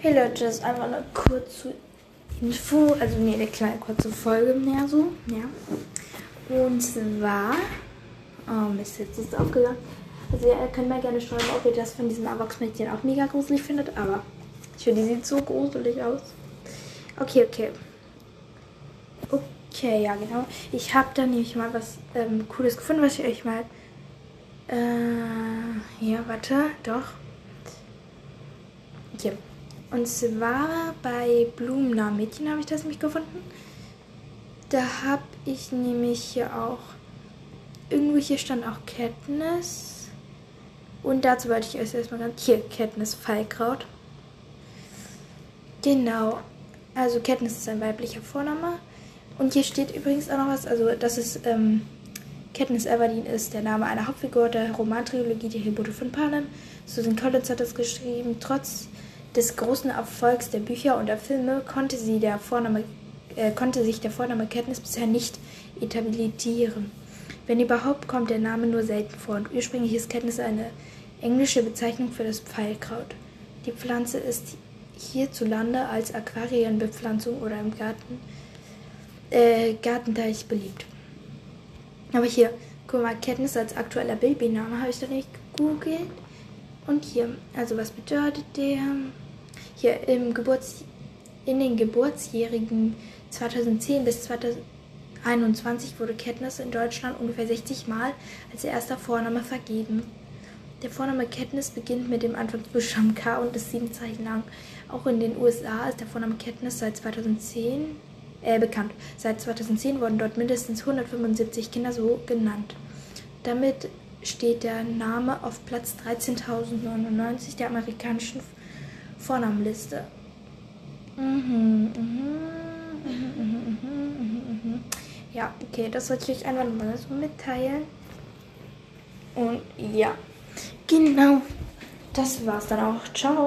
Hey Leute, das ist einfach eine kurze Info, also nee, eine kleine kurze Folge mehr so, ja. Und zwar, oh Mist, jetzt ist es aufgegangen. Also ihr könnt mir gerne schreiben, ob ihr das von diesem Erwachsenen auch mega gruselig findet, aber ich finde, die sieht so gruselig aus. Okay, okay. Okay, ja genau. Ich habe da nämlich mal was ähm, Cooles gefunden, was ich euch mal... Äh, hier, warte, doch. Hier. Und zwar bei Blumennamen Mädchen habe ich das nämlich gefunden. Da habe ich nämlich hier auch, irgendwo hier stand auch Katniss. Und dazu wollte ich euch erstmal ganz, hier, Katniss Fallkraut. Genau, also Katniss ist ein weiblicher Vorname. Und hier steht übrigens auch noch was, also das ist, ähm, Katniss Everdeen ist der Name einer Hauptfigur der Romantrilogie Die Gebote von Panem. Susan Collins hat das geschrieben. Trotz des großen Erfolgs der Bücher und der Filme konnte, der Vorname, äh, konnte sich der Vorname Katniss bisher nicht etablieren. Wenn überhaupt, kommt der Name nur selten vor und ursprünglich ist Katniss eine englische Bezeichnung für das Pfeilkraut. Die Pflanze ist hierzulande als Aquarienbepflanzung oder im Garten, äh, Gartenteich beliebt. Aber hier, guck mal, Katniss als aktueller Babyname habe ich da nicht gegoogelt. Und hier, also was bedeutet der? Hier im Geburts in den Geburtsjährigen 2010 bis 2021 wurde Katniss in Deutschland ungefähr 60 Mal als erster Vorname vergeben. Der Vorname Katniss beginnt mit dem Anfangsbuchstaben K und ist sieben Zeichen lang. Auch in den USA ist der Vorname Katniss seit 2010 äh, bekannt. Seit 2010 wurden dort mindestens 175 Kinder so genannt. Damit steht der Name auf Platz 13.099 der amerikanischen Vornamenliste. Mhm, mhm, mhm, ja, okay, das wollte ich euch einfach mal so mitteilen. Und ja, genau, das war's dann auch. Ciao.